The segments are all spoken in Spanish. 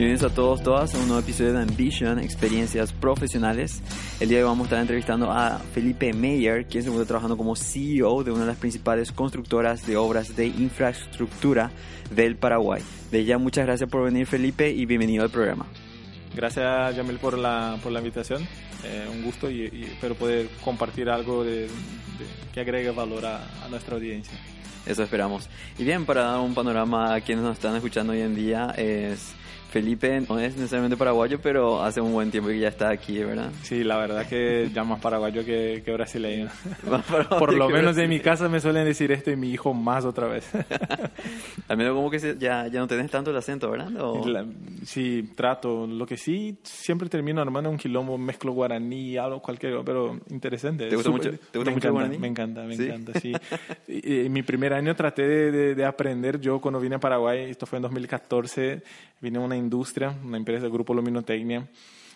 Bienvenidos a todos, todas a un nuevo episodio de Ambition, Experiencias Profesionales. El día de hoy vamos a estar entrevistando a Felipe Meyer, quien se encuentra trabajando como CEO de una de las principales constructoras de obras de infraestructura del Paraguay. De ya, muchas gracias por venir Felipe y bienvenido al programa. Gracias Yamil por la, por la invitación, eh, un gusto y, espero poder compartir algo de, que agregue valor a, a nuestra audiencia. Eso esperamos. Y bien, para dar un panorama a quienes nos están escuchando hoy en día, es Felipe no es necesariamente paraguayo, pero hace un buen tiempo que ya está aquí, ¿verdad? Sí, la verdad que ya más paraguayo que, que brasileño. Por lo menos en mi casa me suelen decir esto y mi hijo más otra vez. Al menos como que ya, ya no tenés tanto el acento, ¿verdad? sí, trato. Lo que sí, siempre termino armando un quilombo, mezclo guaraní, algo cualquier, pero interesante. ¿Te gusta mucho, ¿te gusta mucho el guaraní? Me encanta, me encanta, sí. y, mi primer año traté de, de, aprender, yo cuando vine a Paraguay, esto fue en 2014, vine a una industria, una empresa del Grupo Luminotecnia,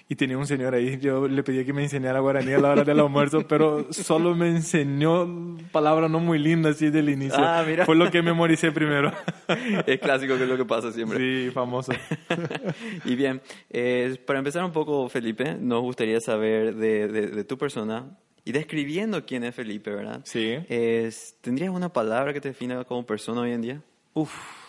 y tenía un señor ahí, yo le pedí que me enseñara guaraní a la hora del almuerzo, pero solo me enseñó palabras no muy lindas así del inicio. Ah, mira. Fue lo que memoricé primero. Es clásico que es lo que pasa siempre. Sí, famoso. y bien, eh, para empezar un poco, Felipe, nos gustaría saber de, de, tu persona, y describiendo quién es Felipe, ¿verdad? Sí. Es, ¿Tendrías una palabra que te defina como persona hoy en día? Uf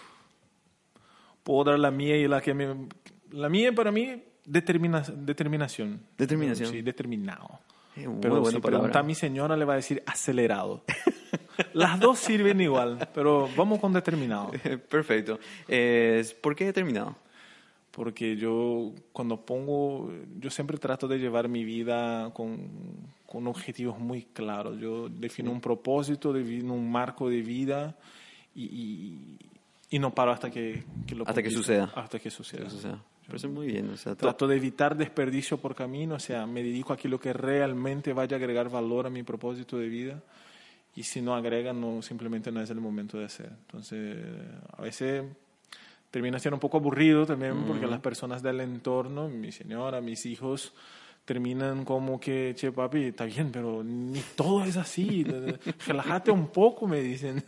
puedo dar la mía y la que me... La mía para mí, determina, determinación. Determinación. Sí, determinado. Eh, pero si pregunta a mi señora, le va a decir acelerado. Las dos sirven igual, pero vamos con determinado. Perfecto. Eh, ¿Por qué determinado? Porque yo cuando pongo, yo siempre trato de llevar mi vida con, con objetivos muy claros. Yo defino un propósito, defino un marco de vida y, y no paro hasta que, que lo hasta que suceda. Hasta que suceda, parece muy bien o sea, trato de evitar desperdicio por camino o sea me dedico a aquello que realmente vaya a agregar valor a mi propósito de vida y si no agrega no simplemente no es el momento de hacer. Entonces a veces termina siendo un poco aburrido también porque las personas del entorno mi señora mis hijos terminan como que, che, papi, está bien, pero ni todo es así. Relájate un poco, me dicen.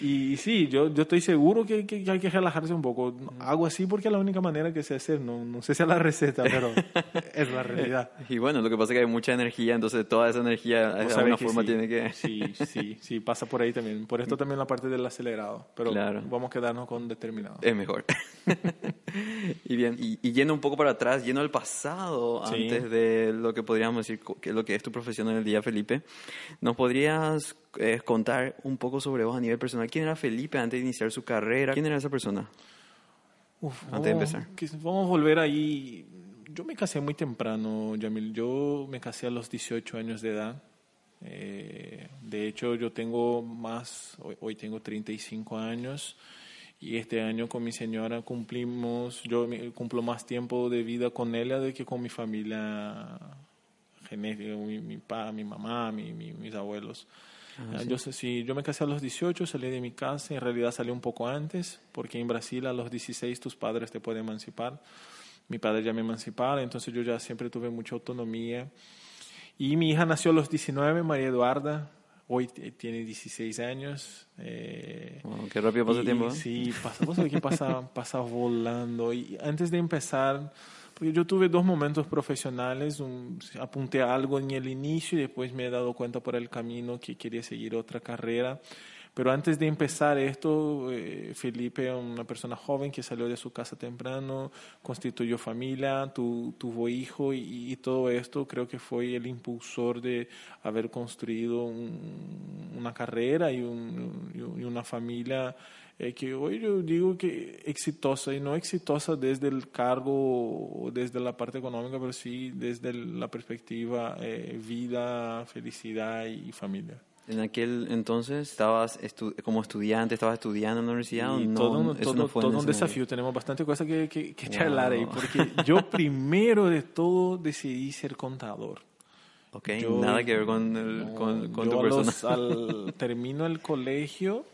Y sí, yo, yo estoy seguro que, que, hay que relajarse un poco. Hago así porque es la única manera que sé hacer. No, no sé si es la receta, pero es la realidad. Y bueno, lo que pasa es que hay mucha energía, entonces toda esa energía de alguna forma tiene que... Sí, sí, sí, pasa por ahí también. Por esto también la parte del acelerado. Pero vamos a quedarnos con determinado. Es mejor. y bien, y, yendo un poco para atrás, yendo al pasado, antes de lo que podríamos decir que lo que es tu profesión en el día, Felipe, ¿nos podrías eh, contar un poco sobre vos a nivel personal. ¿Quién era Felipe antes de iniciar su carrera? ¿Quién era esa persona? antes de empezar. vamos a volver ahí. Yo me casé muy temprano, Yamil. Yo me casé a los 18 años de edad. Eh, de hecho, yo tengo más, hoy, hoy, tengo 35 años y este año con mi señora cumplimos, yo cumplo más tiempo de vida con ella de que con mi familia genética, mi, mi papá, mi mamá, mi, mis abuelos. Ah, yo, sí, yo me casé a los 18, salí de mi casa, en realidad salí un poco antes, porque en Brasil a los 16 tus padres te pueden emancipar. Mi padre ya me emancipaba, entonces yo ya siempre tuve mucha autonomía. Y mi hija nació a los 19, María Eduarda, hoy tiene 16 años. Eh, qué rápido pasa el tiempo. ¿eh? Sí, pasa, pasa, pasa volando. Y antes de empezar yo tuve dos momentos profesionales, apunté algo en el inicio y después me he dado cuenta por el camino que quería seguir otra carrera. Pero antes de empezar esto, eh, Felipe, una persona joven que salió de su casa temprano, constituyó familia, tuvo hijo y, todo esto creo que fue el impulsor de haber construido una carrera y una familia é que hoje eu digo que exitosa e não exitosa desde o cargo, desde a parte econômica, mas sim desde a perspectiva eh, vida, felicidade e família. En aquel entonces estabas estu como estudiante, estabas estudiando en la universidad. ¿o Y no, todo, eso todo, no fue todo un desafío. Tenemos bastante cosas que, que, que charlar ahí, Wow. porque yo primero de todo decidí ser contador. momento? Ok, Yo- nada que ver con, el, No, con, con yo tu persona. los- al, termino el colegio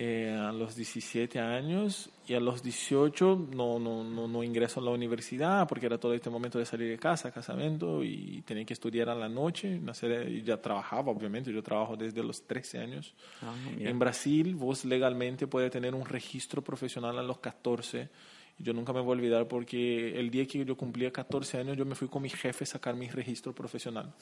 eh, a los 17 años y a los 18 no, no, no, no ingreso a la universidad porque era todo este momento de salir de casa, casamiento y tenía que estudiar a la noche. nacer- y ya trabajaba, obviamente, yo trabajo desde los 13 años. Ah. En Brasil, vos legalmente puedes tener un registro profesional a los 14. Yo nunca me voy a olvidar porque el día que yo cumplía 14 años, yo me fui con mi jefe a sacar mi registro profesional.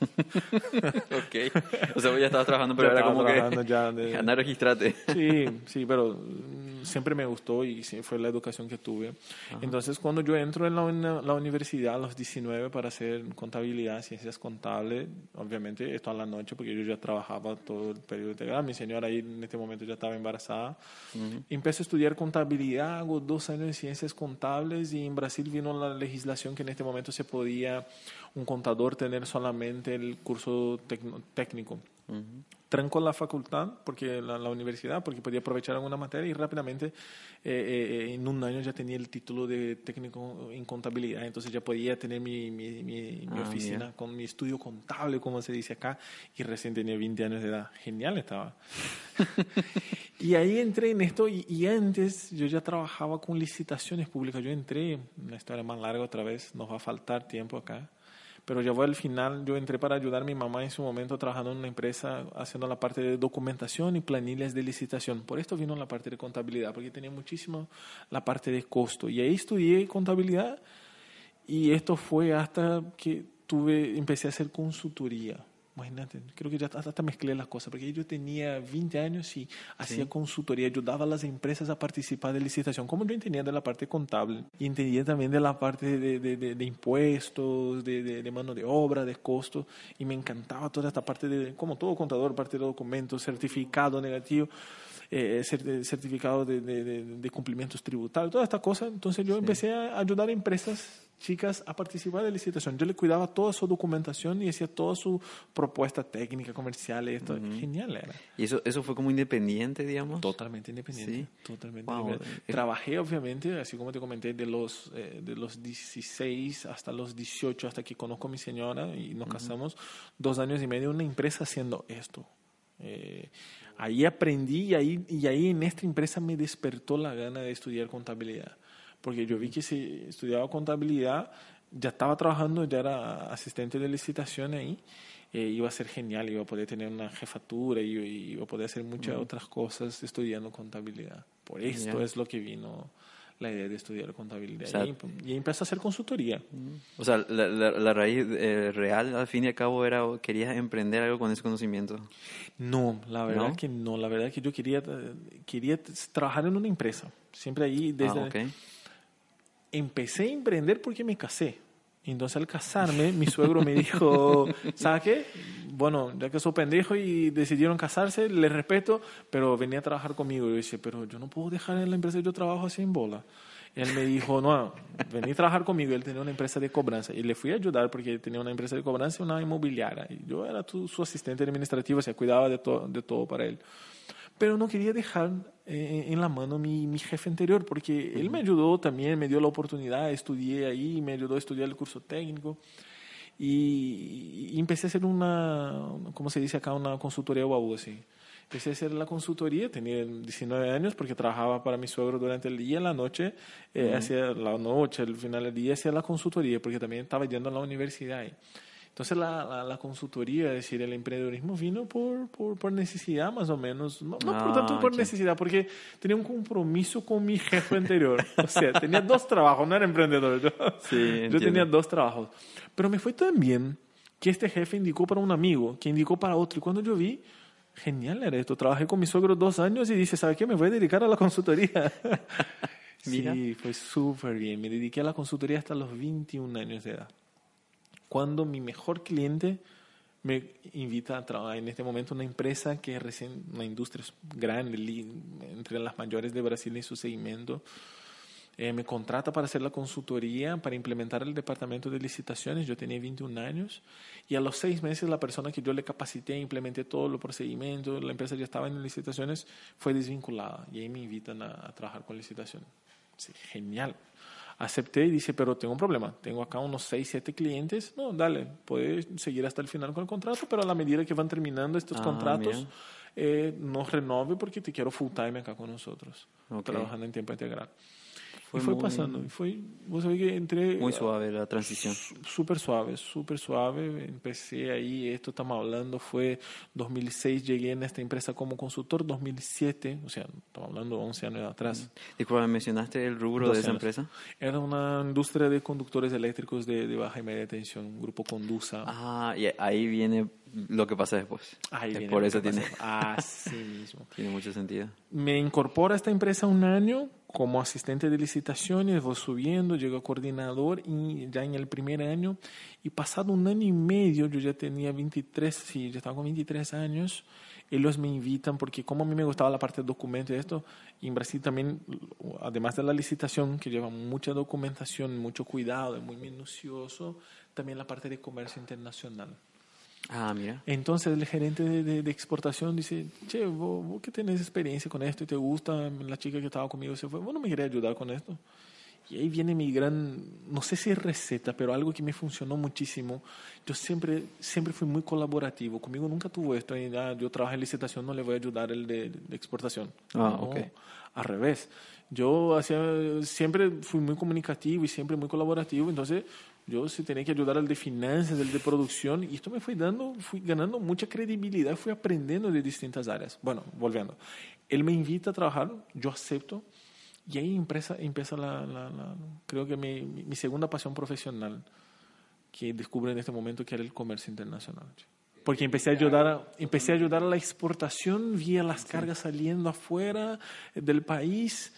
ok. O sea, vos ya estabas trabajando, pero Ya era como que... ya de- registrate. Sí, sí, pero mm, siempre me gustó y fue la educación que tuve. Entonces, cuando yo entro en la, la universidad a los 19 para hacer contabilidad, ciencias contables, obviamente esto a la noche porque yo ya trabajaba todo el periodo integral. Mi señora ahí en este momento ya estaba embarazada. Empecé a estudiar contabilidad, hago dos años ciencias contables y en Brasil vino la legislación que en este momento se podía un contador tener solamente el curso tranco la facultad, porque la, la universidad, porque podía aprovechar alguna materia y rápidamente eh, eh, en un año ya tenía el título de técnico en contabilidad, entonces ya podía tener mi, mi, mi- mi Ah, oficina con mi estudio contable, como se dice acá, y recién tenía 20 años de edad. Genial estaba. y ahí entré en esto y, y antes yo ya trabajaba con licitaciones públicas. Yo entré, una historia más larga otra vez, nos va a faltar tiempo acá. Pero ya voy al final, yo entré para ayudar a mi mamá en su momento trabajando en una empresa haciendo la parte de documentación y planillas de licitación. Por esto vino la parte de contabilidad, porque tenía muchísimo la parte de costo. Y ahí estudié contabilidad y esto fue hasta que tuve, empecé a hacer consultoría. Imagínate, creo que ya hasta, mezclé las cosas, porque yo tenía 20 años y hacía consultoría, ayudaba a las empresas a participar de licitación, como yo entendía de la parte contable, y entendía también de la parte de, de- de- de impuestos, de mano de obra, de costos, y me encantaba toda esta parte de, como todo contador, parte de documentos, certificado negativo, eh, cer- certificado de, de- de- de cumplimientos tributarios, toda esta cosa. Entonces yo empecé a ayudar a empresas chicas a participar de licitación. Yo le cuidaba toda su documentación y hacía toda su propuesta técnica, comercial, y esto. Genial era. ¿Y eso, eso fue como independiente, digamos? Totalmente independiente. Sí. Totalmente Wow. independiente. Trabajé, obviamente, así como te comenté, de los, eh, de los 16 hasta los 18, hasta que conozco a mi señora y nos casamos, dos años y medio en una empresa haciendo esto. Eh, ahí aprendí y ahí, y ahí en esta empresa me despertó la gana de estudiar contabilidad. Porque yo vi que si estudiaba contabilidad, ya estaba trabajando, ya era asistente de licitación ahí, eh, iba a ser genial, iba a poder tener una jefatura y iba a poder hacer muchas otras cosas estudiando contabilidad. Por esto es lo que vino la idea de estudiar contabilidad. O sea, y, y a hacer consultoría. O sea, la, la, la raíz eh, real, al fin y al cabo, era querías emprender algo con ese conocimiento. No, la verdad ¿No? que no. La verdad que yo quería, quería trabajar en una empresa. Siempre ahí, desde... Ah, ok. Empecé a emprender porque me casé. Entonces al casarme, mi suegro me dijo, ¿sabes qué? Bueno, ya que soy pendejo y decidieron casarse, les respeto, pero venía a trabajar conmigo. Y yo dije, pero yo no puedo dejar en la empresa que yo trabajo así en bola. Y él me dijo, no, vení a trabajar conmigo. Él tenía una empresa de cobranza. Y le fui a ayudar porque él tenía una empresa de cobranza y una inmobiliaria. Y yo era tu- su asistente administrativo, o sea, cuidaba de, to- de todo para él pero no quería dejar eh, en la mano mi, mi jefe anterior, porque él me ayudó también, me dio la oportunidad, estudié ahí, me ayudó a estudiar el curso técnico y, y empecé a hacer una, ¿cómo se dice acá? Una consultoría baú, así. Empecé a hacer la consultoría, tenía 19 años porque trabajaba para mi suegro durante el día, la noche, eh, hacía la noche, al final del día hacía la consultoría porque también estaba yendo a la universidad. ahí. Entonces la, la, la consultoría, es decir, el emprendedorismo vino por, por, por necesidad más o menos, no, no por Ah, tanto por necesidad, porque tenía un compromiso con mi jefe anterior. O sea, tenía dos trabajos, no era emprendedor. Yo, Sí, yo tenía dos trabajos. Pero me fue tan bien que este jefe indicó para un amigo, que indicó para otro. Y cuando yo vi, genial era esto. Trabajé con mi suegro dos años y dice, ¿sabe qué? Me voy a dedicar a la consultoría. Mira. Sí, fue súper bien. Me dediqué a la consultoría hasta los 21 años de edad. Cuando mi mejor cliente me invita a trabajar en este momento en una empresa que es recién, una industria grande, entre las mayores de Brasil en su segmento. eh, me contrata para hacer la consultoría, para implementar el departamento de licitaciones. Yo tenía 21 años y a los seis meses la persona que yo le capacité, implementé todos los procedimientos, la empresa ya estaba en licitaciones, fue desvinculada y ahí me invitan a, a trabajar con licitación. Sí, genial. Acepté y dice, pero tengo un problema. Tengo acá unos 6, 7 clientes. No, dale, puedes seguir hasta el final con el contrato, pero a la medida que van terminando estos Ah, contratos, eh, no renove porque te quiero full time acá con nosotros, Ok. trabajando en tiempo integral. Fue y fue muy- pasando. Y fue, vos sabés que entré Muy suave la transición. Súper suave, súper suave. Empecé ahí, esto estamos hablando, fue 2006, llegué en esta empresa como consultor, 2007, o sea, estamos hablando de 11 años atrás. Disculpa, ¿mencionaste el rubro de 12 esa años. empresa? Era una industria de conductores eléctricos de, de baja y media tensión, un grupo Condusa. Ah, y ahí viene lo que pasa después. Ahí viene Por eso tiene. Así mismo. tiene mucho sentido. Me incorporo a esta empresa un año como asistente de licitaciones, voy subiendo, llego a coordinador y ya en el primer año, y pasado un año y medio, yo ya tenía 23, sí, ya estaba con 23 años, ellos me invitan porque como a mí me gustaba la parte de documento y esto, y en Brasil también, además de la licitación, que lleva mucha documentación, mucho cuidado, es muy minucioso, también la parte de comercio internacional. Ah, mira. Entonces el gerente de, de- de exportación dice, che, vos, vos que tenés experiencia con esto y te gusta, la chica que estaba conmigo se fue, vos no me querés ayudar con esto. Y ahí viene mi gran, no sé si receta, pero algo que me funcionó muchísimo. Yo siempre, siempre fui muy colaborativo. Conmigo nunca tuvo esto. y, ah, yo trabajo en licitación, no le voy a ayudar el de, de exportación. Ah, No, ok. Al revés. Yo hacía, siempre fui muy comunicativo y siempre muy colaborativo. Entonces, yo sí tenía que ayudar al de finanzas, al de producción. Y esto me fue dando, fui ganando mucha credibilidad, fui aprendiendo de distintas áreas. Bueno, volviendo. Él me invita a trabajar, yo acepto. Y ahí empieza, empieza la, la- la- creo que mi, mi- segunda pasión profesional que descubro en este momento que era el comercio internacional. Porque empecé a ayudar a, empecé a ayudar a la exportación, vi a las cargas saliendo afuera del país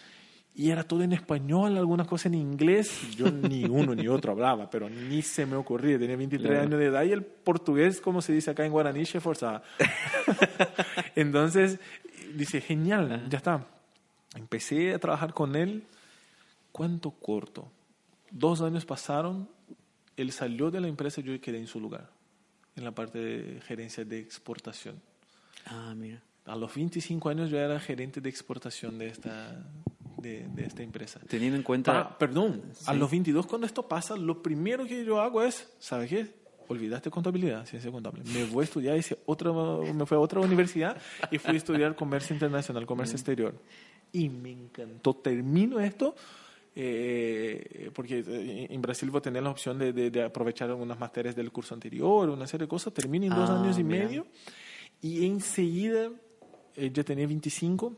y era todo en español, algunas cosas en inglés. Yo ni uno ni otro hablaba, pero ni se me ocurría. Tenía 23 Claro. años de edad y el portugués, como se dice acá en guaraní, se forzaba. Entonces, dice, genial, ya está. Empecé a trabajar con él. ¿Cuánto corto? Dos años pasaron, él salió de la empresa y yo quedé en su lugar, en la parte de gerencia de exportación. Ah, mira. A los 25 años yo era gerente de exportación de esta, de, de esta empresa. Teniendo en cuenta... Ah, perdón, a Sí. los 22 cuando esto pasa, lo primero que yo hago es, ¿sabes qué? Olvidaste contabilidad, ciencia contable. Me voy a estudiar, hice otra, me fui a otra universidad y fui a estudiar comercio internacional, comercio exterior. Y me encantó. Termino esto eh, porque eh, en Brasil voy a tener la opción de, de- de aprovechar algunas materias del curso anterior, una serie de cosas. Termino en dos Ah, años y mira. medio y enseguida eh, ya tenía 25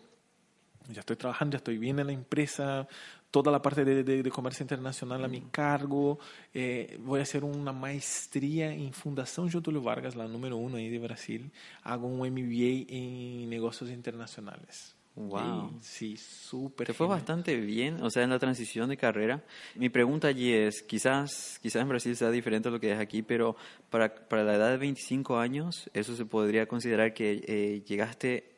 ya estoy trabajando, ya estoy bien en la empresa, toda la parte de, de- de comercio internacional a mi cargo. eh, voy a hacer una maestría en Fundación Getúlio Vargas, la número uno ahí de Brasil. Hago un MBA en negocios internacionales. Wow. Sí, súper. Te fue genial. bastante bien, o sea, en la transición de carrera. Mi pregunta allí es, quizás, quizás en Brasil sea diferente a lo que es aquí, pero para, para la edad de 25 años, ¿eso se podría considerar que eh, llegaste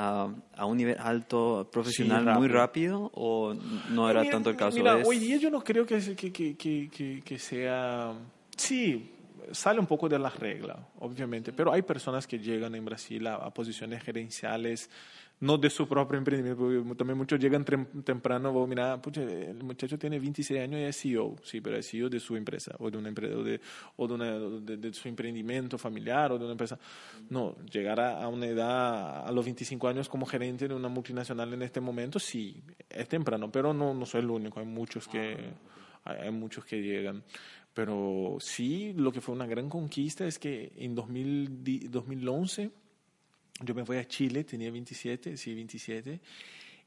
a, a un nivel alto profesional muy rápido o no era Mira, tanto el caso? Mira, Es- hoy día yo no creo que, que, que, que, que- que sea... Sí, sale un poco de la regla, obviamente, pero hay personas que llegan en Brasil a, a posiciones gerenciales, no de su propio emprendimiento, porque también muchos llegan temprano, vos mira, pucha, el muchacho tiene 26 años y es CEO, sí, pero es CEO de su empresa, o de una empresa, o de, o de, una- de- de su emprendimiento familiar, o de una empresa. No, llegar a, a una edad, a los 25 años como gerente de una multinacional en este momento, sí, es temprano, pero no, no soy el único, hay muchos que, hay, muchos que llegan. Pero sí, lo que fue una gran conquista es que en 2000 di- 2011 yo me voy a Chile, tenía 27, sí, 27,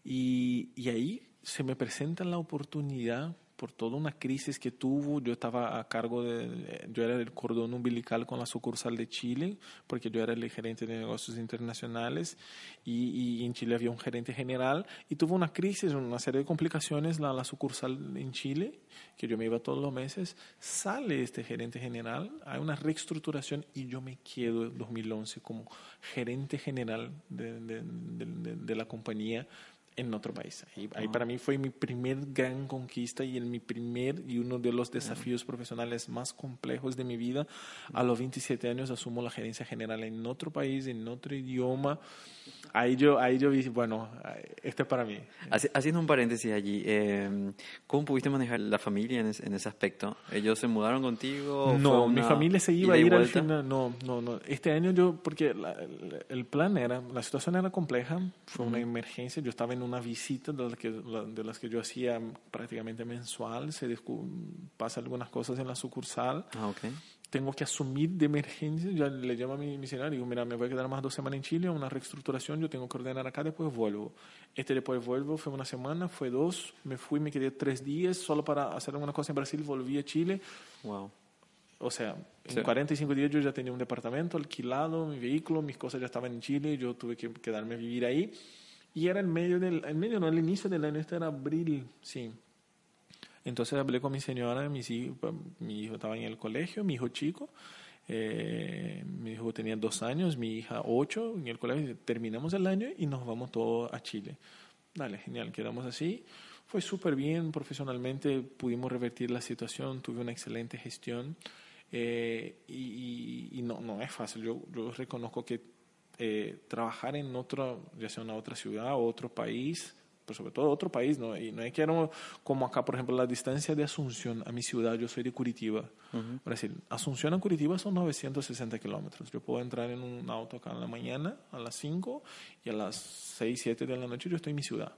y, y ahí se me presenta la oportunidad por toda una crisis que tuvo. Yo estaba a cargo de, yo era el cordón umbilical con la sucursal de Chile, porque yo era el gerente de negocios internacionales y, y en Chile había un gerente general y tuvo una crisis, una serie de complicaciones la, la sucursal en Chile, que yo me iba todos los meses. Sale este gerente general, hay una reestructuración y yo me quedo en 2011 como gerente general de, de- de- de- la compañía en otro país. Ahí, ahí para mí fue mi primer gran conquista y el, mi primer y uno de los desafíos profesionales más complejos de mi vida. A los 27 años asumo la gerencia general en otro país, en otro idioma. Ahí yo, ahí yo vi, bueno, esto es para mí. Haciendo un paréntesis allí, eh, ¿cómo pudiste manejar la familia en, en, ese aspecto? ¿Ellos se mudaron contigo? No, mi familia se iba a ir al final. No, no, no. Este año yo, porque el plan era, la situación era compleja, fue una emergencia. Yo estaba en una visita de las que, de las que yo hacía prácticamente mensual. Se pasa algunas cosas en la sucursal. Ah, okay tengo que asumir de emergencia, ya le llamo a mi misionario y digo, mira, me voy a quedar más dos semanas en Chile, una reestructuración, yo tengo que ordenar acá, después vuelvo. Este después vuelvo, fue una semana, fue dos, me fui, me quedé tres días solo para hacer alguna cosa en Brasil, volví a Chile. Wow. O sea, en 45 días yo ya tenía un departamento alquilado, mi vehículo, mis cosas ya estaban en Chile, yo tuve que quedarme a vivir ahí. Y era en medio del, en medio, no, el inicio del año, este era abril, sí. Entonces hablé con mi señora, mi hijo estaba en el colegio, mi hijo chico, eh, mi hijo tenía dos años, mi hija ocho, en el colegio, terminamos el año y nos vamos todos a Chile. Dale, genial, quedamos así. Fue súper bien, profesionalmente pudimos revertir la situación, tuve una excelente gestión eh, y, no, no es fácil. Yo, yo reconozco que eh, trabajar en otro, ya sea una otra ciudad o otro país, pues, sobre todo otro país, ¿no? Y no es que era como acá, por ejemplo, la distancia de Asunción a mi ciudad, yo soy de Curitiba, Brasil. Asunción a Curitiba son 960 kilómetros. Yo puedo entrar en un auto acá en la mañana, a las 5, y a las 6, 7 de la noche yo estoy en mi ciudad.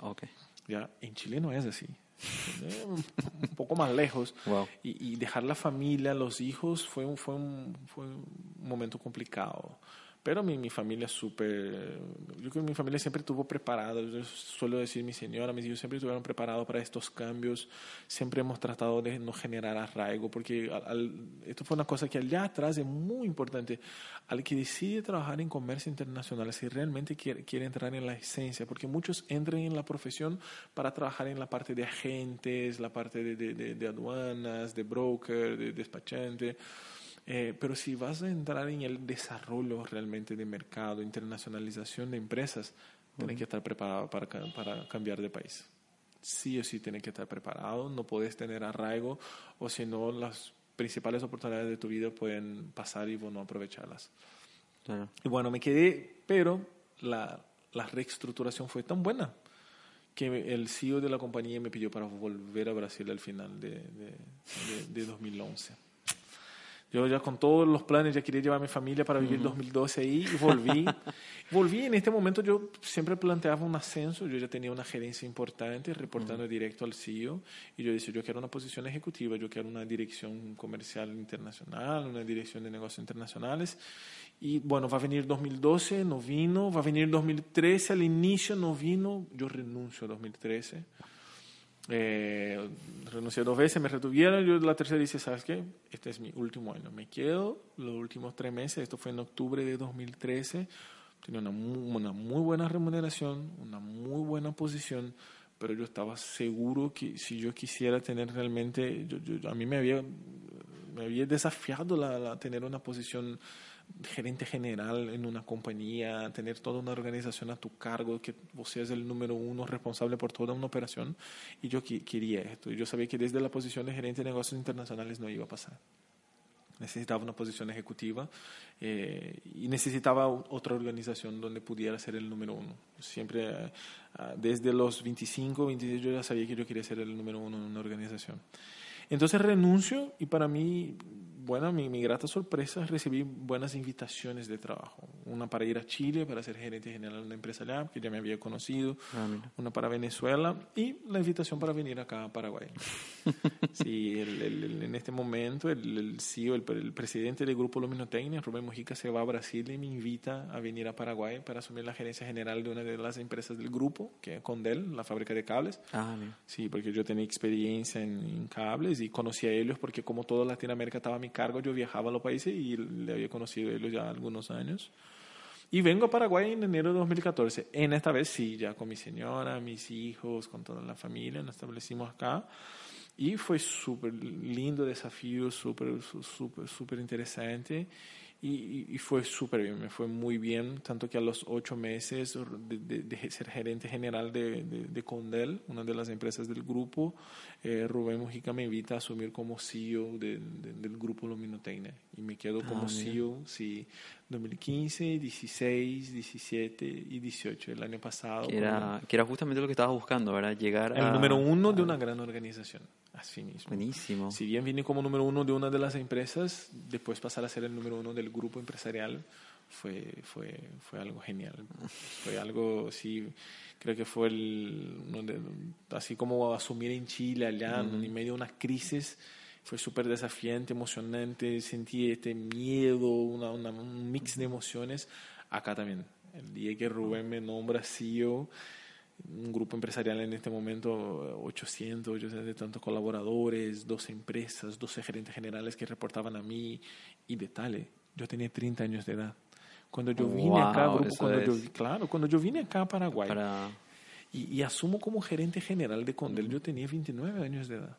Okay. Ya, en Chile no es así. un poco más lejos. Y, y, dejar la familia, los hijos, fue un, fue un, fue un momento complicado. Pero mi, mi familia es súper, yo creo que mi familia siempre estuvo preparada, yo suelo decir mi señora, mis hijos siempre estuvieron preparados para estos cambios, siempre hemos tratado de no generar arraigo, porque esto fue una cosa que allá atrás es muy importante, al que decide trabajar en comercio internacional, si realmente quiere, quiere entrar en la esencia, porque muchos entran en la profesión para trabajar en la parte de agentes, la parte de, de, de aduanas, de broker, de despachante, eh, pero si vas a entrar en el desarrollo realmente de mercado, internacionalización de empresas, tienes que estar preparado para, para cambiar de país. Sí o sí tienes que estar preparado, no puedes tener arraigo o si no las principales oportunidades de tu vida pueden pasar y vos no aprovecharlas. Y bueno, me quedé, pero la, la reestructuración fue tan buena que el CEO de la compañía me pidió para volver a Brasil al final de, de, de, de 2011. Yo ya con todos los planes ya quería llevar a mi familia para vivir 2012 ahí y volví. volví en este momento yo siempre planteaba un ascenso, yo ya tenía una gerencia importante reportando directo al CEO y yo decía, yo quiero una posición ejecutiva, yo quiero una dirección comercial internacional, una dirección de negocios internacionales. Y bueno, va a venir 2012, no vino, va a venir 2013, al inicio no vino, yo renuncio a 2013. Eh, renuncié dos veces, me retuvieron. Yo la tercera dice, ¿sabes qué? Este es mi último año. Me quedo los últimos tres meses. Esto fue en octubre de 2013. Tenía una muy, una muy buena remuneración, una muy buena posición, pero yo estaba seguro que si yo quisiera tener realmente, yo, a mí me había, me había desafiado la, la tener una posición gerente general en una compañía, tener toda una organización a tu cargo, que vos seas el número uno responsable por toda una operación. Y yo quería esto. Yo sabía que desde la posición de gerente de negocios internacionales no iba a pasar. Necesitaba una posición ejecutiva eh, y necesitaba otra organización donde pudiera ser el número uno. Siempre, eh, desde los 25, 26, yo ya sabía que yo quería ser el número uno en una organización. Entonces renuncio y para mí bueno, mi, mi, grata sorpresa, recibí buenas invitaciones de trabajo. Una para ir a Chile, para ser gerente general de una empresa allá, que ya me había conocido. Ah, una para Venezuela y la invitación para venir acá a Paraguay. sí, el, en este momento el, CEO, el, presidente del Grupo Luminotecnia, Rubén Mojica, se va a Brasil y me invita a venir a Paraguay para asumir la gerencia general de una de las empresas del grupo, que es Condel, la fábrica de cables. Ah, sí, porque yo tenía experiencia en, en, cables y conocí a ellos porque como toda Latinoamérica estaba mi cargo, yo viajaba a los países y le había conocido a ellos ya algunos años. Y vengo a Paraguay en enero de 2014. En esta vez sí, ya con mi señora, mis hijos, con toda la familia, nos establecimos acá. Y fue súper lindo desafío, súper, súper, súper interesante. Y, fue súper bien, me fue muy bien, tanto que a los ocho meses de, de, ser gerente general de, de, Condel, una de las empresas del grupo, eh, Rubén Mujica me invita a asumir como CEO del grupo Luminotecnia y me quedo como ah, CEO, sí, 2015, 16, 17 y 18, el año pasado. Que era, que era justamente lo que estabas buscando, ¿verdad? Llegar El número uno de una gran organización. Así mismo. Buenísimo. Si bien vine como número uno de una de las empresas, después pasar a ser el número uno del grupo empresarial fue, fue, fue algo genial. Fue algo, sí, creo que fue el, así como asumir en Chile allá, en medio de una crisis, fue súper desafiante, emocionante, sentí este miedo, una, un mix de emociones. Acá también. El día que Rubén me nombra CEO, un grupo empresarial en este momento, 800, 800 de tantos colaboradores, 12 empresas, 12 gerentes generales que reportaban a mí y de tal. Yo tenía 30 años de edad. Cuando yo vine acá, cuando yo, claro, cuando yo vine acá a Paraguay y, y, asumo como gerente general de Condel, yo tenía 29 años de edad.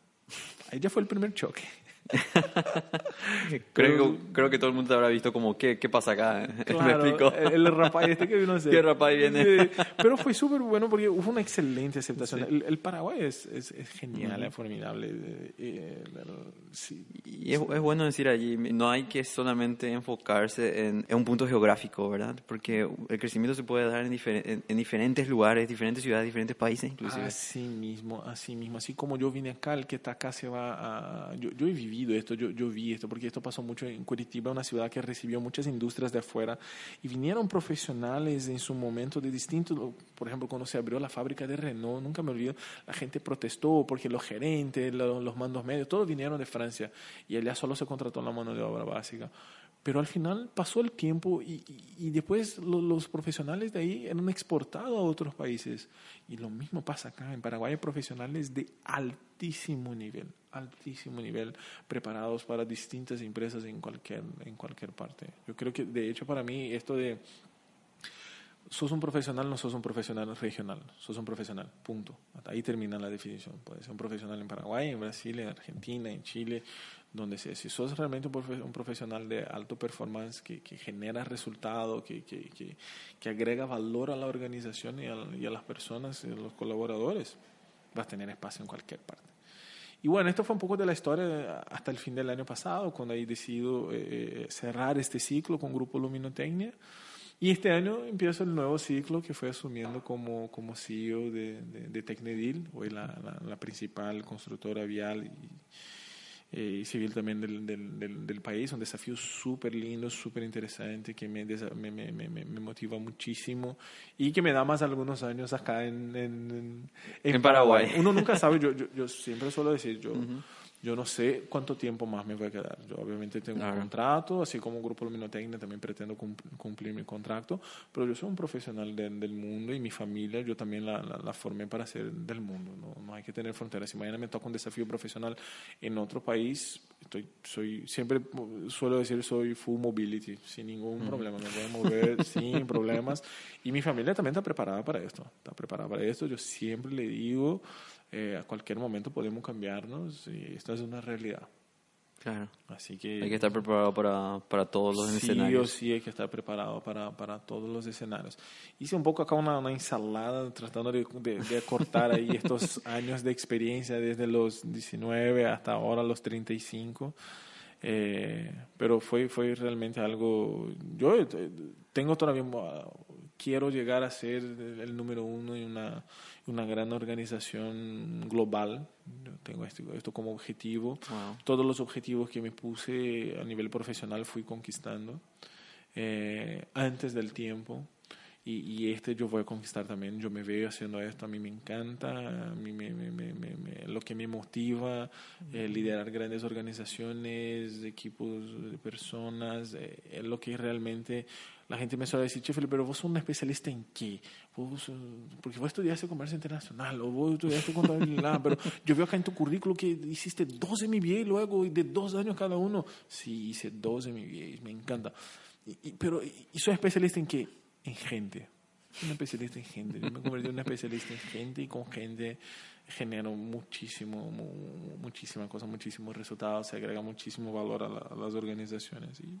Ahí ya fue el primer choque. creo, creo que todo el mundo habrá visto como, ¿qué, qué pasa acá? Claro, ¿Me explico? El, rapaz este que vino a hacer. ¿Qué rapaz viene? pero fue súper bueno porque hubo una excelente aceptación. El, Paraguay es, es, genial, es formidable. Eh, sí. Y es, es, bueno decir allí, no hay que solamente enfocarse en, en, un punto geográfico, ¿verdad? Porque el crecimiento se puede dar en, en, diferentes lugares, diferentes ciudades, diferentes países inclusive. Así mismo, así mismo. Así como yo vine acá, el que está acá se va a... Yo, yo he vivido esto, yo, vi esto, porque esto pasó mucho en Curitiba, una ciudad que recibió muchas industrias de afuera, y vinieron profesionales en su momento de distintos, por ejemplo, cuando se abrió la fábrica de Renault, nunca me olvido, la gente protestó porque los gerentes, los mandos medios, todos vinieron de Francia, y allá solo se contrató la mano de obra básica. Pero al final pasó el tiempo y, y, después los profesionales de ahí eran exportados a otros países. Y lo mismo pasa acá. En Paraguay hay profesionales de altísimo nivel, altísimo nivel, preparados para distintas empresas en cualquier, en cualquier parte. Yo creo que, de hecho, para mí esto de sos un profesional, no sos un profesional regional, sos un profesional, punto. Ahí termina la definición. Puedes ser un profesional en Paraguay, en Brasil, en Argentina, en Chile, donde sea. Si sos realmente un profesional de alto performance que, que genera resultado, que, que, que, agrega valor a la organización y a, las personas, y a los colaboradores, vas a tener espacio en cualquier parte. Y bueno, esto fue un poco de la historia hasta el fin del año pasado, cuando he decidido eh, cerrar este ciclo con Grupo Luminotecnia. Y este año empiezo el nuevo ciclo que fue asumiendo como, como CEO de, de, Tecnedil, hoy la, la, principal constructora vial eh, civil también del, del, del, país. Un desafío súper lindo, súper interesante, que me, me, me, me, motiva muchísimo y que me da más algunos años acá en, en, en, Paraguay. Uno nunca sabe, yo, yo, yo, siempre suelo decir, yo... Yo no sé cuánto tiempo más me voy a quedar. Yo obviamente tengo un contrato, así como Grupo Luminotecnia también pretendo cumplir mi contrato, pero yo soy un profesional del mundo y mi familia yo también la, la, formé para ser del mundo. ¿no? no hay que tener fronteras. Si mañana me toca un desafío profesional en otro país, estoy, soy, siempre suelo decir soy full mobility, sin ningún problema. Me voy a mover sin problemas. Y mi familia también está preparada para esto. Está preparada para esto. Yo siempre le digo eh, a cualquier momento podemos cambiarnos y esto es una realidad. Claro. Así que... Hay que estar preparado para, para todos los escenarios. Sí o sí hay que estar preparado para, para todos los escenarios. Hice un poco acá una, una ensalada tratando de, de, de cortar ahí estos años de experiencia desde los 19 hasta ahora los 35. Eh, pero fue, fue realmente algo... Yo eh, tengo todavía... Quiero llegar a ser el número uno y una una gran organización global. tengo esto, esto como objetivo. Todos los objetivos que me puse a nivel profesional fui conquistando eh, antes del tiempo. Y, y, este yo voy a conquistar también. Yo me veo haciendo esto, a mí me encanta, a mí me, me, me, lo que me motiva, eh, liderar grandes organizaciones, equipos de personas, eh, es lo que realmente la gente me suele decir, che, pero vos sos un especialista en qué? Vos, porque vos estudiaste comercio internacional o vos estudiaste contabilidad, pero yo veo acá en tu currículo que hiciste dos MBA luego y de dos años cada uno. Sí, hice dos MBA, me encanta. Y, pero, ¿y soy especialista en qué? En gente. Un especialista en gente. Yo me convertí en un especialista en gente y con gente genero muchísimo, muchísimas cosas, muchísimos resultados, se agrega muchísimo valor a, las organizaciones. Y,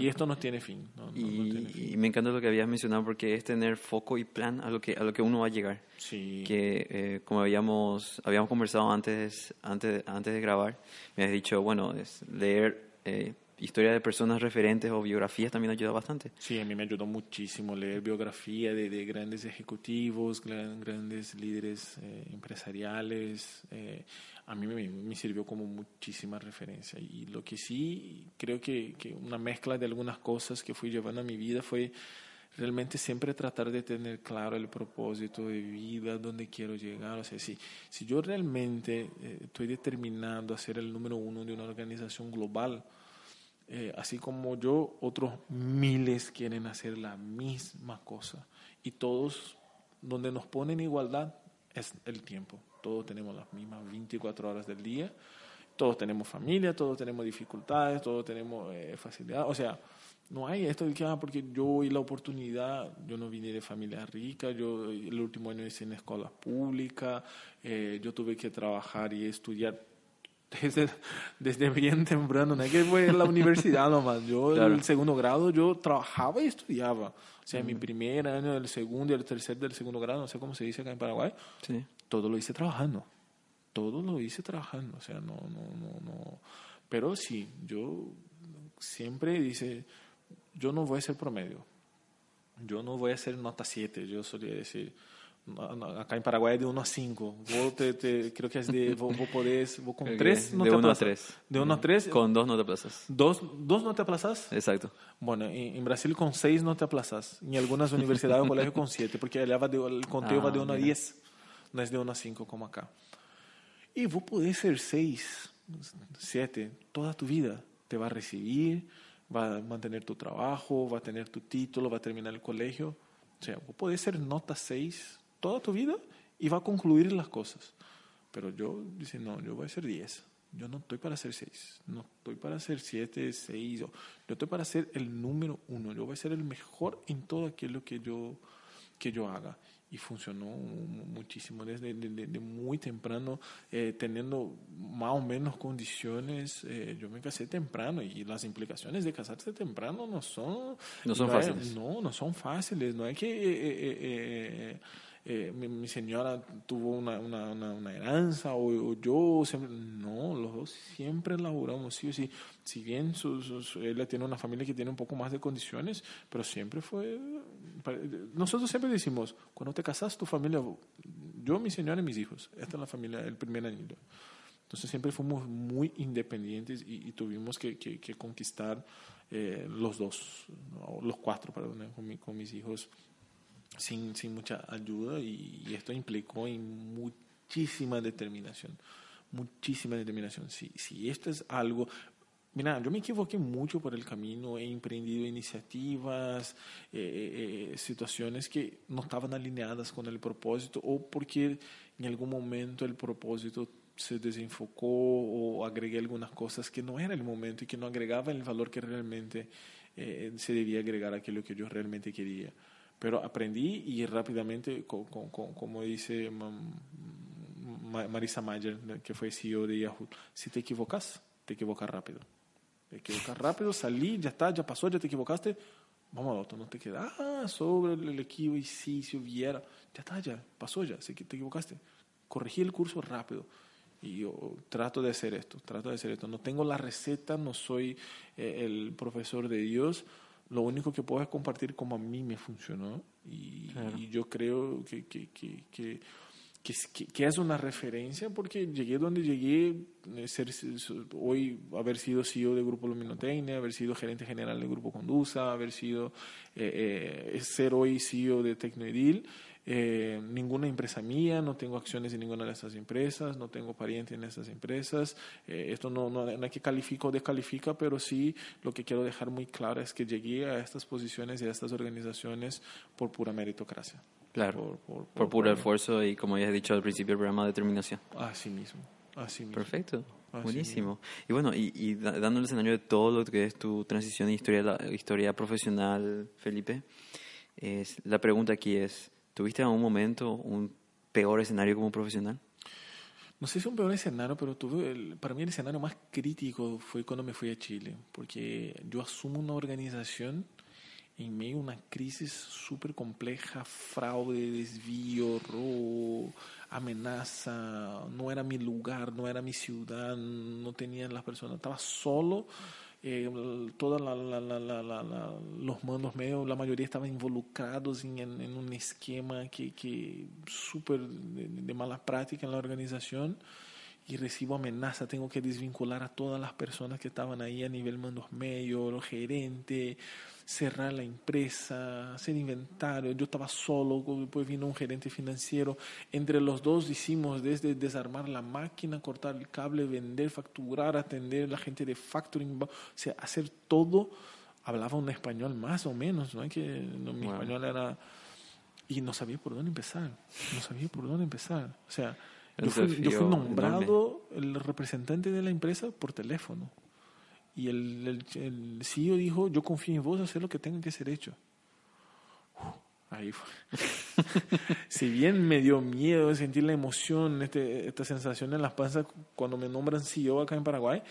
Y esto no tiene fin. No- Y, no tiene fin. y me encanta lo que habías mencionado porque es tener foco y plan a lo que, a lo que uno va a llegar. Sí. Que eh, como habíamos, habíamos conversado antes, antes, antes de grabar, me has dicho, bueno, es leer eh, historia de personas referentes o biografías también ayuda bastante. Sí, a mí me ayudó muchísimo leer biografía de, de grandes ejecutivos, gran- grandes líderes eh, empresariales. eh, a mí me, me sirvió como muchísima referencia. Y lo que sí, creo que, que una mezcla de algunas cosas que fui llevando a mi vida fue realmente siempre tratar de tener claro el propósito de vida, dónde quiero llegar. O sea, si, si yo realmente eh, estoy determinado a ser el número uno de una organización global, eh, así como yo, otros miles quieren hacer la misma cosa. Y todos, donde nos ponen igualdad, es el tiempo. Todos tenemos las mismas 24 horas del día. Todos tenemos familia, todos tenemos dificultades, todos tenemos eh, facilidad. O sea, no hay esto de que, ah, porque yo y la oportunidad, yo no vine de familia rica, yo el último año hice en escuela pública, eh, yo tuve que trabajar y estudiar desde, desde bien temprano, no es que fue la universidad nomás. Yo en el segundo grado yo trabajaba y estudiaba. O sea, mi primer año del segundo y el tercer del segundo grado, no sé cómo se dice acá en Paraguay, Sí. todo lo hice trabajando. Todo lo hice trabajando. O sea, no, no, no, no. Pero sí, yo siempre dice, yo no voy a ser promedio. Yo no voy a ser nota 7, yo solía decir. Acá en Paraguay es de 1 a 5. Vos te, te- creo que es de. Vos, podés. Vos con Creo 3 que no de te uno a aplazas. tres. De 1 a 3. Con dos no te plazas. Dos, dos no te aplazas. Exacto. Bueno, en, en Brasil con 6 no te aplazas. En algunas universidades o colegios con 7, porque allá va de, el conteo Ah, va de 1 a mira. 10. No es de 1 a 5 como acá. Y vos podés ser 6, 7, toda tu vida. Te va a recibir, va a mantener tu trabajo, va a tener tu título, va a terminar el colegio. O sea, vos podés ser nota 6 toda tu vida y va a concluir las cosas. Pero yo, dice, no, yo voy a ser 10. Yo no estoy para ser 6, no estoy para ser 7, 6. Yo estoy para ser el número uno. Yo voy a ser el mejor en todo aquello que yo, que yo haga. Y funcionó mu- muchísimo desde de, de- de muy temprano, eh, teniendo más o menos condiciones. eh, yo me casé temprano y las implicaciones de casarse temprano no son... No son no es- fáciles. no, no son fáciles. No es que eh, eh, mi, mi señora tuvo una, una, una, una heranza o, o yo siempre. No, los dos siempre laburamos, sí o sí. Si bien su, su- su- ella tiene una familia que tiene un poco más de condiciones, pero siempre fue. Nosotros siempre decimos: cuando te casas, tu familia. Yo, mi señora y mis hijos. Esta es la familia, el primer anillo. Entonces siempre fuimos muy independientes y, y tuvimos que, que- que conquistar eh, los dos, ¿no? los cuatro, perdón, con, mi- con mis hijos sin, sin mucha ayuda y, y esto implicó en muchísima determinación, muchísima determinación. Si, si esto es algo... Mira, yo me equivoqué mucho por el camino, he emprendido iniciativas, eh, eh, eh, situaciones que no estaban alineadas con el propósito o porque en algún momento el propósito se desenfocó o agregué algunas cosas que no era el momento y que no agregaba el valor que realmente eh, se debía agregar a aquello que yo realmente quería. Pero aprendí y rápidamente, co- co- co- como dice Marisa Mayer, que fue CEO de Yahoo, si te equivocas, te equivocas rápido. Te equivocas rápido, salí, ya está, ya pasó, ya te equivocaste, vamos al otro, no te quedas ah, sobre el equipo y sí, si hubiera, ya está, ya pasó, ya, sé que te equivocaste. Corregí el curso rápido. Y yo trato de hacer esto, trato de hacer esto. No tengo la receta, no soy eh, el profesor de Dios. Lo único que puedo es compartir como a mí me funcionó. Y, Claro. y yo creo que, que, que, que, que, que- que es una referencia porque llegué donde llegué, eh, ser, hoy haber sido CEO del Grupo Luminotecnia, haber sido gerente general del Grupo Condusa, haber sido eh, eh, ser hoy CEO de Tecnoedil. Eh, ninguna empresa mía, no tengo acciones en ninguna de estas empresas, no tengo pariente en estas empresas. Eh, esto no, no, no es que califica o descalifica, pero sí lo que quiero dejar muy claro es que llegué a estas posiciones y a estas organizaciones por pura meritocracia. Claro. Por, por, Por puro esfuerzo y, como ya has dicho al principio del programa, determinación. Así mismo. Así mismo. Perfecto, Así buenísimo. Y bueno, y, y da- dando el escenario de todo lo que es tu transición de historia, la, historia profesional, Felipe, es, la pregunta aquí es, ¿tuviste en algún momento un peor escenario como profesional? no sé si un peor escenario, pero tuve el- para mí el escenario más crítico fue cuando me fui a Chile, porque yo asumo una organización en medio de una crisis súper compleja, fraude, desvío, robo, amenaza, no era mi lugar, no era mi ciudad, no tenía las personas, estaba solo, eh, todos los mandos medios, la mayoría estaban involucrados en un esquema que, que súper de, de mala práctica en la organización y recibo amenaza, tengo que desvincular a todas las personas que estaban ahí a nivel mandos medios, los gerentes, cerrar la empresa, hacer inventario. Yo estaba solo, después vino un gerente financiero. Entre los dos hicimos desde desarmar la máquina, cortar el cable, vender, facturar, atender a la gente de factoring, o sea, hacer todo. Hablaba un español más o menos, no es que no, mi Wow. español era y no sabía por dónde empezar, no sabía por dónde empezar. O sea, yo fui, yo fui nombrado el representante de la empresa por teléfono. Y el, el, el CEO dijo, yo confío en vos, hacer lo que tenga que ser hecho. Uf, ahí fue. si bien me dio miedo sentir la emoción, este, esta sensación en las panzas cuando me nombran CEO acá en Paraguay,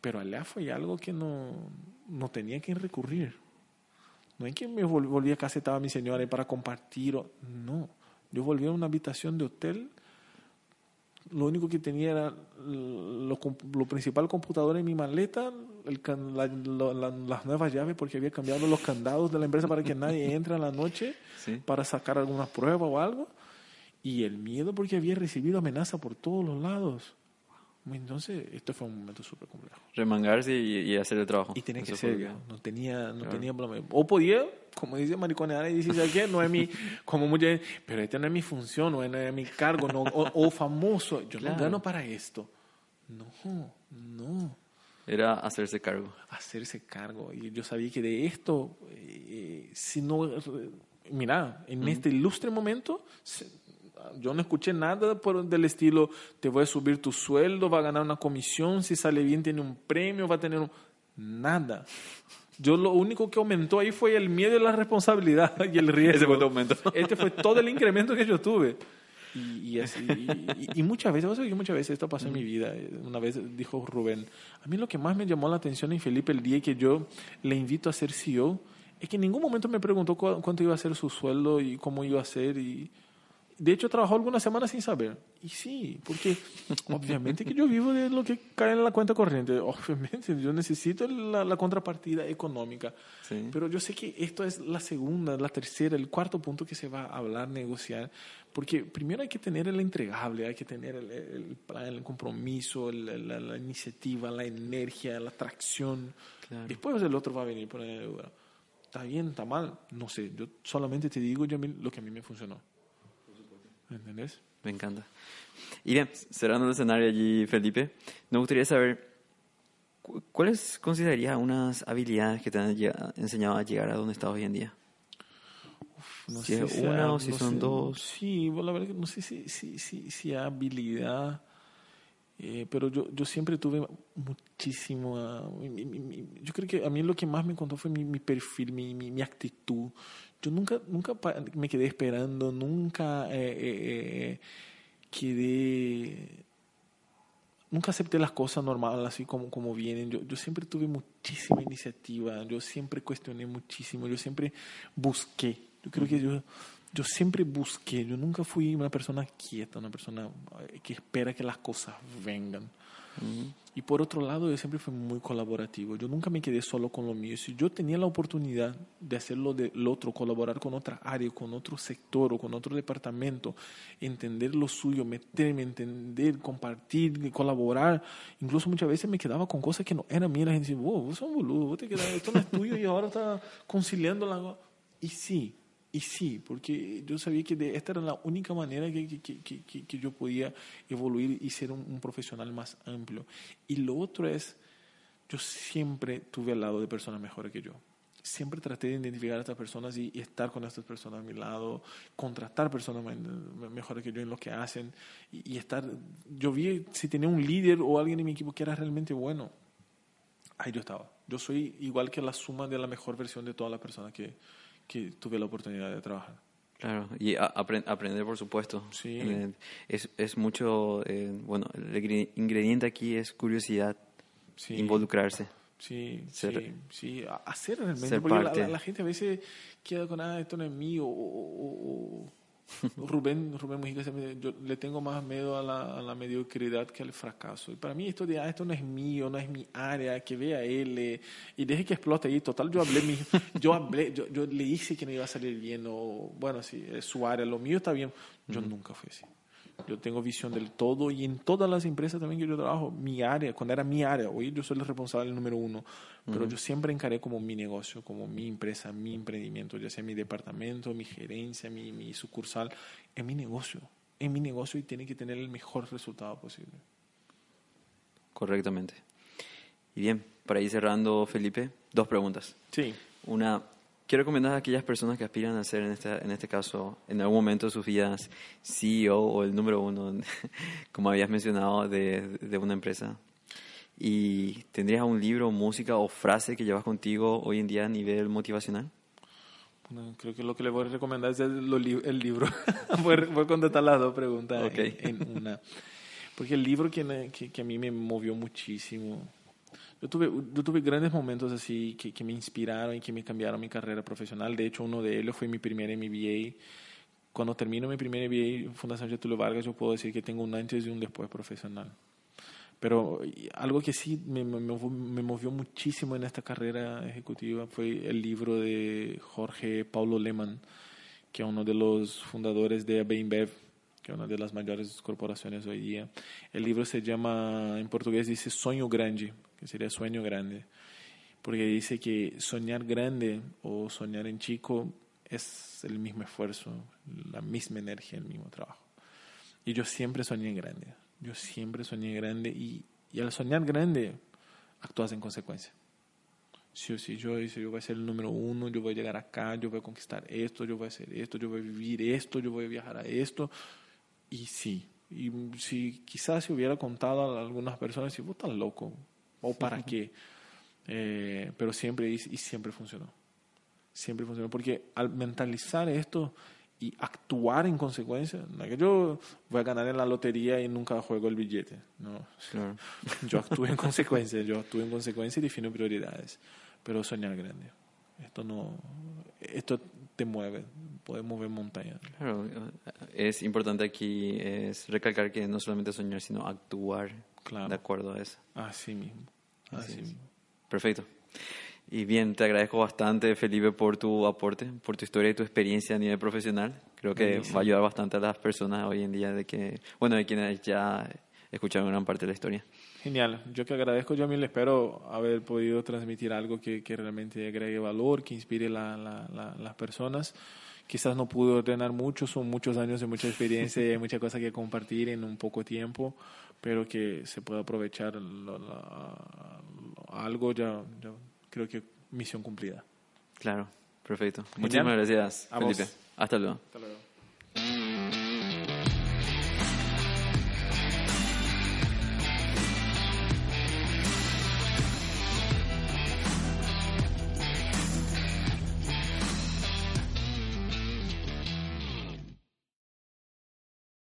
pero allá fue algo que no, no tenía que recurrir. No es que me vol- volví a casa estaba mi señora para compartir. no, yo volví a una habitación de hotel. Lo único que tenía era lo, lo principal computador en mi maleta, el la- la- las nuevas llaves porque había cambiado los candados de la empresa para que nadie entre a la noche Sí. para sacar alguna prueba o algo. Y el miedo porque había recibido amenaza por todos los lados. Entonces, esto fue un momento súper complejo. Remangarse y, y hacer el trabajo. Y tenía que Eso ser, viejo. no tenía, no Claro. tenía problema. O podía, como dice mariconear y decir, ¿sabes qué? No es mi, como mucha gente, pero esta no es mi función, no es, no es mi cargo, no, o, o famoso, yo Claro. no gano para esto. No, no, Era hacerse cargo. hacerse cargo. Y yo sabía que de esto, eh, si no, mira, en este ilustre momento, se- yo no escuché nada por, del estilo, te voy a subir tu sueldo, va a ganar una comisión, si sale bien tiene un premio, va a tener un... Nada. Yo lo único que aumentó ahí fue el miedo y la responsabilidad y el riesgo. Ese fue el aumento. Este fue todo el incremento que yo tuve. Y, y así, y, y muchas veces, que muchas veces esto pasó en mi vida. Una vez dijo Rubén, a mí lo que más me llamó la atención en Felipe el día que yo le invito a ser CEO es que en ningún momento me preguntó cu- cuánto iba a ser su sueldo y cómo iba a ser. Y, de hecho, trabajó algunas semanas sin saber. Y sí, porque obviamente que yo vivo de lo que cae en la cuenta corriente. Obviamente, yo necesito la, la contrapartida económica. Sí. Pero yo sé que esto es la segunda, la tercera, el cuarto punto que se va a hablar, negociar. Porque primero hay que tener el entregable, hay que tener el, el plan, el compromiso, el- la, la iniciativa, la energía, la atracción. Claro. Después el otro va a venir por lugar. Está bien, está mal, no sé. Yo solamente te digo yo, lo que a mí me funcionó. ¿Entendés? Me encanta. Y bien, cerrando el escenario allí, Felipe, me gustaría saber cu- cuáles considerarías unas habilidades que te han enseñado a llegar a donde estás hoy en día. No Si es sea- una o si no son sé. dos. Sí, la verdad que no sé si, si, si, si habilidad, eh, pero yo, yo siempre tuve muchísimo... ah, mi- mi- mi- yo creo que a mí lo que más me contó fue mi, perfil, mi actitud. Yo nunca, nunca me quedé esperando, nunca eh, eh, eh, quedé... Nunca acepté las cosas normales así como, como vienen. Yo, yo siempre tuve muchísima iniciativa, yo siempre cuestioné muchísimo, yo siempre busqué. Yo creo que yo, yo siempre busqué, yo nunca fui una persona quieta, una persona eh, que espera que las cosas vengan. Y por otro lado, yo siempre fui muy colaborativo. Yo nunca me quedé solo con lo mío. Si yo tenía la oportunidad de hacerlo del otro, colaborar con otra área, con otro sector o con otro departamento, entender lo suyo, meterme, entender, compartir, colaborar, incluso muchas veces me quedaba con cosas que no eran mías. La gente decía, wow, vos sos un boludo, vos te quedas, esto no es tuyo y ahora está conciliando la... Y sí, y sí, porque yo sabía que de, esta era la única manera que, que, que, que, yo podía evoluir y ser un, un, profesional más amplio. Y lo otro es, yo siempre tuve al lado de personas mejores que yo. Siempre traté de identificar a estas personas y, y estar con estas personas a mi lado, contratar personas mejores que yo en lo que hacen y, y estar. Yo vi si tenía un líder o alguien en mi equipo que era realmente bueno. Ahí yo estaba. Yo soy igual que la suma de la mejor versión de todas las personas que, que tuve la oportunidad de trabajar. Claro, y aprender, por supuesto. Sí. Eh, es, es mucho, eh, bueno, el ingrediente aquí es curiosidad, involucrarse. Sí, sí, sí, hacer realmente, porque la, gente a veces queda con, ah, esto no es mío, o Rubén, Rubén Mujica, yo le tengo más miedo a la, a la, mediocridad que al fracaso. Y para mí esto de, ah, esto no es mío, no es mi área, que vea él eh, y deje que explote ahí. Total, yo hablé, mi, yo hablé, yo, yo, le dije que no iba a salir bien, o bueno, sí, es su área, lo mío está bien. Yo nunca fui así. Yo tengo visión del todo y en todas las empresas también que yo trabajo, mi área, cuando era mi área, hoy yo soy el responsable número uno, pero yo siempre encaré como mi negocio, como mi empresa, mi emprendimiento, ya sea mi departamento, mi gerencia, mi, mi sucursal, es mi negocio, es mi negocio y tiene que tener el mejor resultado posible. Correctamente. Y bien, para ir cerrando, Felipe, dos preguntas. Sí. Una, ¿Qué recomiendas a aquellas personas que aspiran a ser, en este, en este caso, en algún momento de sus vidas, CEO o el número uno, como habías mencionado, de, de una empresa? ¿Y tendrías un libro, música o frase que llevas contigo hoy en día a nivel motivacional? creo que lo que le voy a recomendar es el, libro. voy, a contestar las dos preguntas en, una. Porque el libro que, que, que a mí me movió muchísimo yo tuve, yo tuve grandes momentos así que, que, me inspiraron y que me cambiaron mi carrera profesional. De hecho, uno de ellos fue mi primer MBA. Cuando termino mi primer MBA en Fundación Getúlio Vargas, yo puedo decir que tengo un antes y un después profesional. Pero algo que sí me, me, me, movió muchísimo en esta carrera ejecutiva fue el libro de Jorge Paulo Lehmann, que es uno de los fundadores de InBev, que es una de las mayores corporaciones hoy día. El libro se llama, en portugués dice Sueño Grande, que sería sueño grande, porque dice que soñar grande o soñar en chico es el mismo esfuerzo, la misma energía, el mismo trabajo. Y yo siempre soñé grande, yo siempre soñé grande y, y al soñar grande actúas en consecuencia. Si sí, yo dice, yo voy a ser el número uno, yo voy a llegar acá, yo voy a conquistar esto, yo voy a hacer esto, yo voy a vivir esto, yo voy a viajar a esto. Y sí, y si quizás se hubiera contado a algunas personas, si vos estás loco, o para qué. Eh, pero siempre y, siempre funcionó. Siempre funcionó. Porque al mentalizar esto y actuar en consecuencia, no es que yo voy a ganar en la lotería y nunca juego el billete. No. Yo actúo en consecuencia, yo actúo en consecuencia y defino prioridades. Pero soñar grande. Esto no. Esto te mueve, puede mover montañas. Claro, es importante aquí es recalcar que no solamente soñar, sino actuar de acuerdo a eso. Así mismo. Así. Perfecto. Y bien, te agradezco bastante, Felipe, por tu aporte, por tu historia y tu experiencia a nivel profesional. Creo que va a ayudar bastante a las personas hoy en día de que, bueno, de quienes ya escucharon gran parte de la historia. Genial. Yo que agradezco, yo le espero haber podido transmitir algo que, que realmente agregue valor, que inspire a la, las personas quizás no pude ordenar mucho, son muchos años de mucha experiencia y hay muchas cosas que compartir en un poco tiempo, pero que se pueda aprovechar algo, ya, creo que misión cumplida. Claro, perfecto. Muchísimas gracias, Felipe. Hasta luego. Hasta luego.